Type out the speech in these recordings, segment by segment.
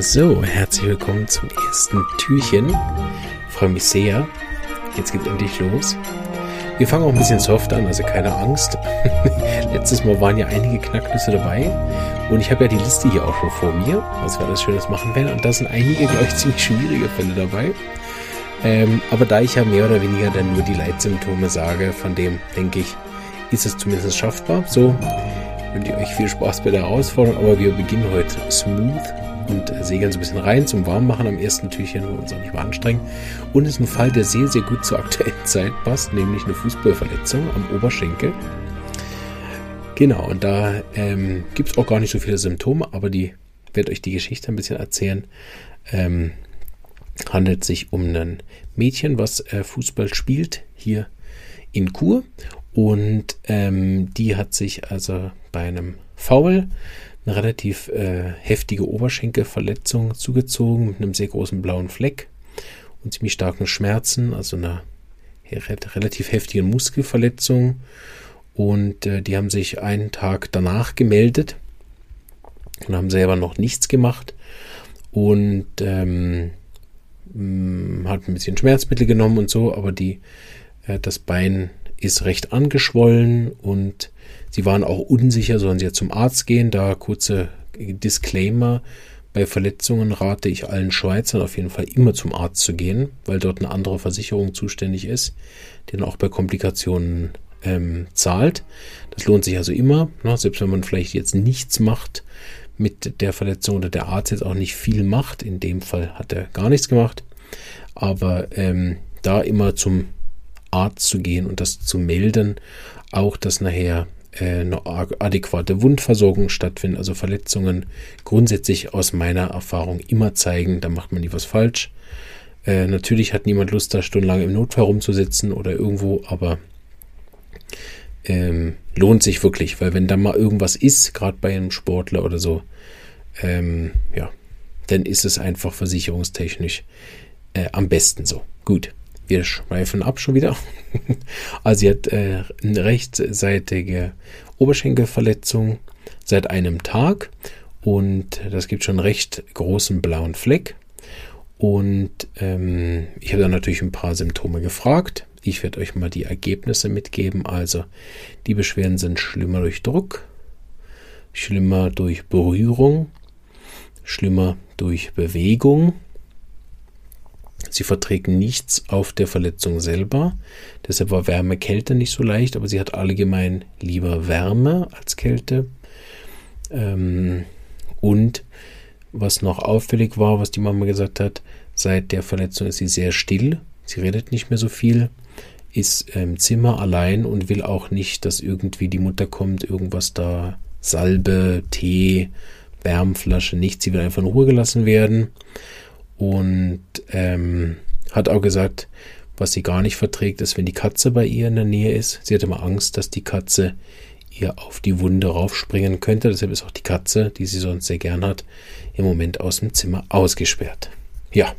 So, herzlich willkommen zum ersten Türchen. Ich freue mich sehr. Jetzt geht endlich los. Wir fangen auch ein bisschen soft an, also keine Angst. Letztes Mal waren ja einige Knacknüsse dabei und ich habe ja die Liste hier auch schon vor mir, was wir alles Schönes machen werden. Und da sind einige, glaube ich, ziemlich schwierige Fälle dabei. Ähm, aber da ich ja mehr oder weniger dann nur die Leitsymptome sage, von dem denke ich, ist es zumindest schaffbar. So wünsche ich euch viel Spaß bei der Herausforderung, aber wir beginnen heute smooth und segeln so ein bisschen rein zum Warmmachen am ersten Türchen, wo wir uns auch nicht mal anstrengen. Und es ist ein Fall, der sehr, sehr gut zur aktuellen Zeit passt, nämlich eine Fußballverletzung am Oberschenkel. Genau, und da ähm, gibt es auch gar nicht so viele Symptome, aber die werde euch die Geschichte ein bisschen erzählen. Ähm, handelt sich um ein Mädchen, was äh, Fußball spielt hier in Kur. Und ähm, die hat sich also bei einem Foul eine relativ äh, heftige Oberschenkelverletzung zugezogen mit einem sehr großen blauen Fleck und ziemlich starken Schmerzen, also einer relativ heftigen Muskelverletzung. Und äh, die haben sich einen Tag danach gemeldet und haben selber noch nichts gemacht und ähm, hat ein bisschen Schmerzmittel genommen und so, aber die, äh, das Bein ist recht angeschwollen und Sie waren auch unsicher, sollen sie jetzt zum Arzt gehen? Da kurze Disclaimer. Bei Verletzungen rate ich allen Schweizern auf jeden Fall immer zum Arzt zu gehen, weil dort eine andere Versicherung zuständig ist, die dann auch bei Komplikationen ähm, zahlt. Das lohnt sich also immer, ne? selbst wenn man vielleicht jetzt nichts macht mit der Verletzung oder der Arzt jetzt auch nicht viel macht. In dem Fall hat er gar nichts gemacht. Aber ähm, da immer zum Arzt zu gehen und das zu melden, auch dass nachher äh, eine adäquate Wundversorgung stattfindet, also Verletzungen grundsätzlich aus meiner Erfahrung immer zeigen, da macht man nie was falsch. Äh, natürlich hat niemand Lust, da stundenlang im Notfall rumzusitzen oder irgendwo, aber ähm, lohnt sich wirklich, weil wenn da mal irgendwas ist, gerade bei einem Sportler oder so, ähm, ja, dann ist es einfach versicherungstechnisch äh, am besten so. Gut wir schweifen ab schon wieder. also sie hat äh, eine rechtsseitige Oberschenkelverletzung seit einem Tag und das gibt schon einen recht großen blauen Fleck. Und ähm, ich habe dann natürlich ein paar Symptome gefragt. Ich werde euch mal die Ergebnisse mitgeben. Also die Beschwerden sind schlimmer durch Druck, schlimmer durch Berührung, schlimmer durch Bewegung, Sie verträgt nichts auf der Verletzung selber. Deshalb war Wärme, Kälte nicht so leicht, aber sie hat allgemein lieber Wärme als Kälte. Ähm, und was noch auffällig war, was die Mama gesagt hat, seit der Verletzung ist sie sehr still. Sie redet nicht mehr so viel, ist im Zimmer allein und will auch nicht, dass irgendwie die Mutter kommt, irgendwas da, Salbe, Tee, Wärmflasche, nichts. Sie will einfach in Ruhe gelassen werden und ähm, hat auch gesagt, was sie gar nicht verträgt, ist, wenn die Katze bei ihr in der Nähe ist. Sie hat immer Angst, dass die Katze ihr auf die Wunde raufspringen könnte. Deshalb ist auch die Katze, die sie sonst sehr gern hat, im Moment aus dem Zimmer ausgesperrt. Ja.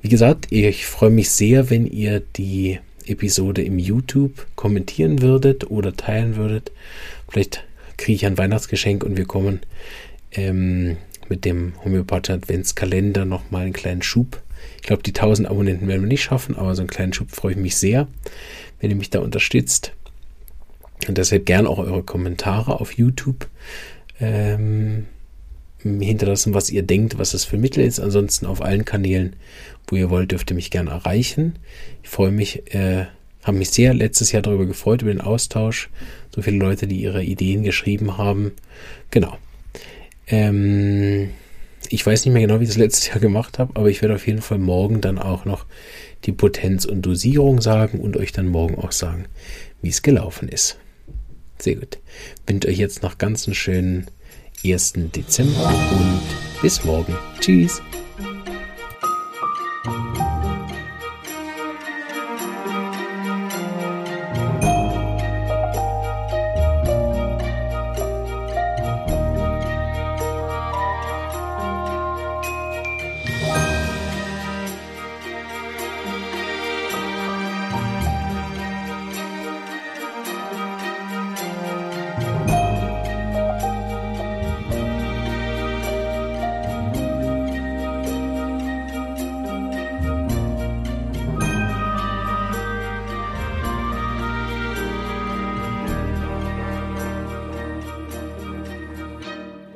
Wie gesagt, ich freue mich sehr, wenn ihr die Episode im YouTube kommentieren würdet oder teilen würdet. Vielleicht kriege ich ein Weihnachtsgeschenk und wir kommen ähm, mit dem homöopathischen Adventskalender nochmal einen kleinen Schub. Ich glaube, die 1000 Abonnenten werden wir nicht schaffen, aber so einen kleinen Schub freue ich mich sehr, wenn ihr mich da unterstützt. Und deshalb gern auch eure Kommentare auf YouTube ähm, hinterlassen, was ihr denkt, was das für Mittel ist. Ansonsten auf allen Kanälen, wo ihr wollt, dürft ihr mich gerne erreichen. Ich freue mich, äh, habe mich sehr letztes Jahr darüber gefreut, über den Austausch. So viele Leute, die ihre Ideen geschrieben haben. Genau. Ähm, ich weiß nicht mehr genau, wie ich das letztes Jahr gemacht habe, aber ich werde auf jeden Fall morgen dann auch noch die Potenz und Dosierung sagen und euch dann morgen auch sagen, wie es gelaufen ist. Sehr gut. Wünsche euch jetzt noch ganz einen schönen 1. Dezember und bis morgen. Tschüss.